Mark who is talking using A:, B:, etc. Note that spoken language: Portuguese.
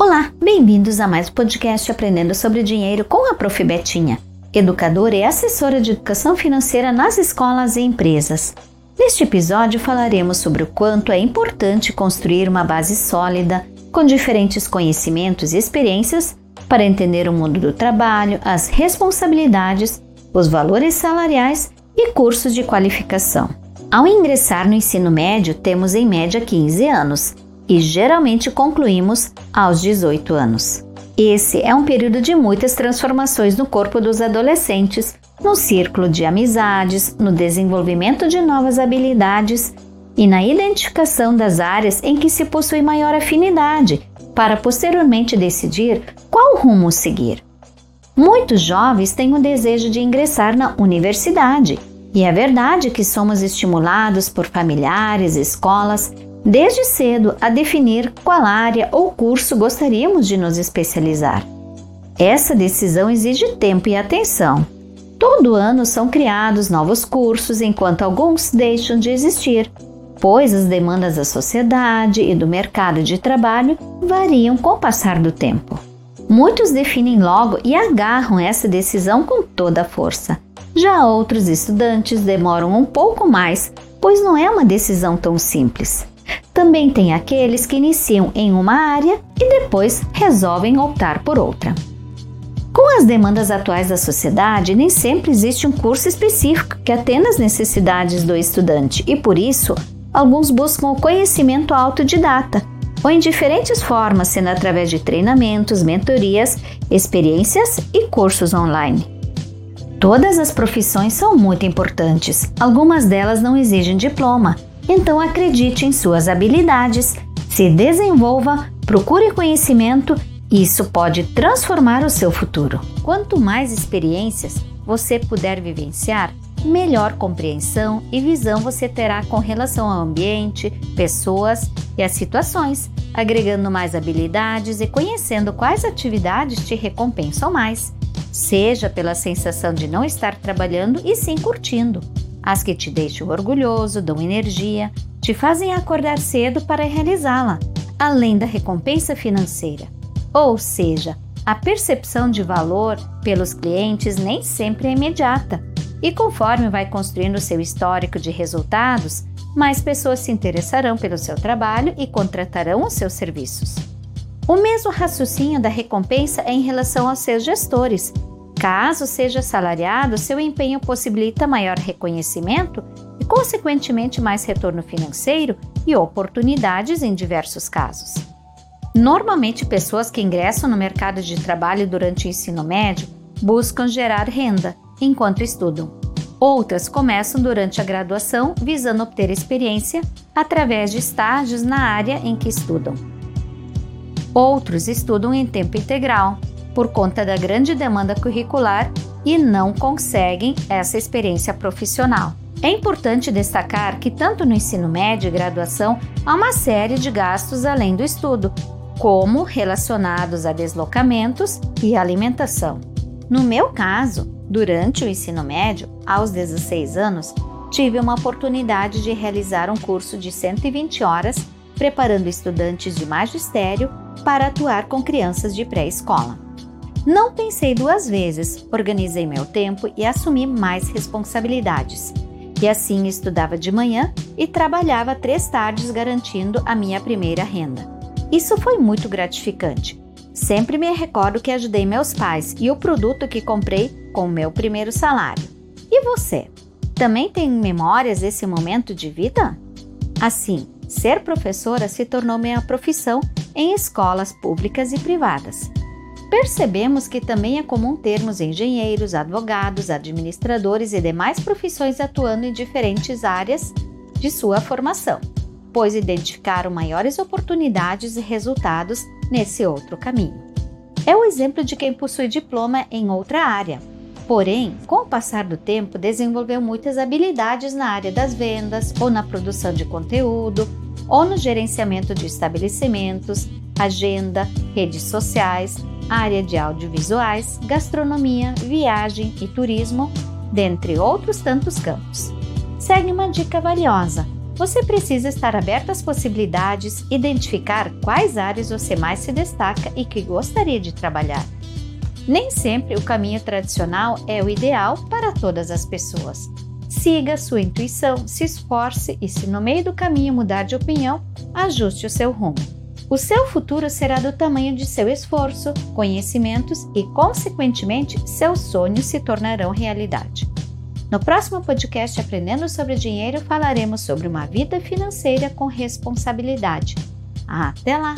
A: Olá, bem-vindos a mais um podcast Aprendendo sobre Dinheiro com a Prof. Betinha, educadora e assessora de educação financeira nas escolas e empresas. Neste episódio falaremos sobre o quanto é importante construir uma base sólida com diferentes conhecimentos e experiências para entender o mundo do trabalho, as responsabilidades, os valores salariais e cursos de qualificação. Ao ingressar no ensino médio, temos em média 15 anos e geralmente concluímos aos 18 anos. Esse é um período de muitas transformações no corpo dos adolescentes, no círculo de amizades, no desenvolvimento de novas habilidades e na identificação das áreas em que se possui maior afinidade, para posteriormente decidir qual rumo seguir. Muitos jovens têm o desejo de ingressar na universidade, e é verdade que somos estimulados por familiares, escolas desde cedo a definir qual área ou curso gostaríamos de nos especializar. Essa decisão exige tempo e atenção. Todo ano são criados novos cursos, enquanto alguns deixam de existir, pois as demandas da sociedade e do mercado de trabalho variam com o passar do tempo. Muitos definem logo e agarram essa decisão com toda a força. Já outros estudantes demoram um pouco mais, pois não é uma decisão tão simples. Também tem aqueles que iniciam em uma área e depois resolvem optar por outra. Com as demandas atuais da sociedade, nem sempre existe um curso específico que atenda às necessidades do estudante e, por isso, alguns buscam o conhecimento autodidata, ou em diferentes formas, sendo através de treinamentos, mentorias, experiências e cursos online. Todas as profissões são muito importantes, algumas delas não exigem diploma então acredite em suas habilidades, se desenvolva, procure conhecimento e isso pode transformar o seu futuro. Quanto mais experiências você puder vivenciar, melhor compreensão e visão você terá com relação ao ambiente, pessoas e as situações, agregando mais habilidades e conhecendo quais atividades te recompensam mais, seja pela sensação de não estar trabalhando e sim curtindo as que te deixam orgulhoso, dão energia, te fazem acordar cedo para realizá-la, além da recompensa financeira. Ou seja, a percepção de valor pelos clientes nem sempre é imediata, e conforme vai construindo seu histórico de resultados, mais pessoas se interessarão pelo seu trabalho e contratarão os seus serviços. O mesmo raciocínio da recompensa é em relação aos seus gestores, Caso seja salariado, seu empenho possibilita maior reconhecimento e, consequentemente, mais retorno financeiro e oportunidades em diversos casos. Normalmente, pessoas que ingressam no mercado de trabalho durante o ensino médio buscam gerar renda enquanto estudam. Outras começam durante a graduação visando obter experiência através de estágios na área em que estudam. Outros estudam em tempo integral, por conta da grande demanda curricular e não conseguem essa experiência profissional. É importante destacar que, tanto no ensino médio e graduação, há uma série de gastos além do estudo, como relacionados a deslocamentos e alimentação. No meu caso, durante o ensino médio, aos 16 anos, tive uma oportunidade de realizar um curso de 120 horas preparando estudantes de magistério para atuar com crianças de pré-escola. Não pensei duas vezes, organizei meu tempo e assumi mais responsabilidades. E assim estudava de manhã e trabalhava três tardes garantindo a minha primeira renda. Isso foi muito gratificante. Sempre me recordo que ajudei meus pais e o produto que comprei com meu primeiro salário. E você? Também tem memórias desse momento de vida? Assim, ser professora se tornou minha profissão em escolas públicas e privadas. Percebemos que também é comum termos engenheiros, advogados, administradores e demais profissões atuando em diferentes áreas de sua formação, pois identificaram maiores oportunidades e resultados nesse outro caminho. É o exemplo de quem possui diploma em outra área, porém, com o passar do tempo, desenvolveu muitas habilidades na área das vendas ou na produção de conteúdo ou no gerenciamento de estabelecimentos, agenda, redes sociais, área de audiovisuais, gastronomia, viagem e turismo, dentre outros tantos campos. Segue uma dica valiosa: Você precisa estar aberto às possibilidades, identificar quais áreas você mais se destaca e que gostaria de trabalhar. Nem sempre o caminho tradicional é o ideal para todas as pessoas. Siga sua intuição, se esforce e, se no meio do caminho mudar de opinião, ajuste o seu rumo. O seu futuro será do tamanho de seu esforço, conhecimentos e, consequentemente, seus sonhos se tornarão realidade. No próximo podcast Aprendendo sobre Dinheiro, falaremos sobre uma vida financeira com responsabilidade. Até lá!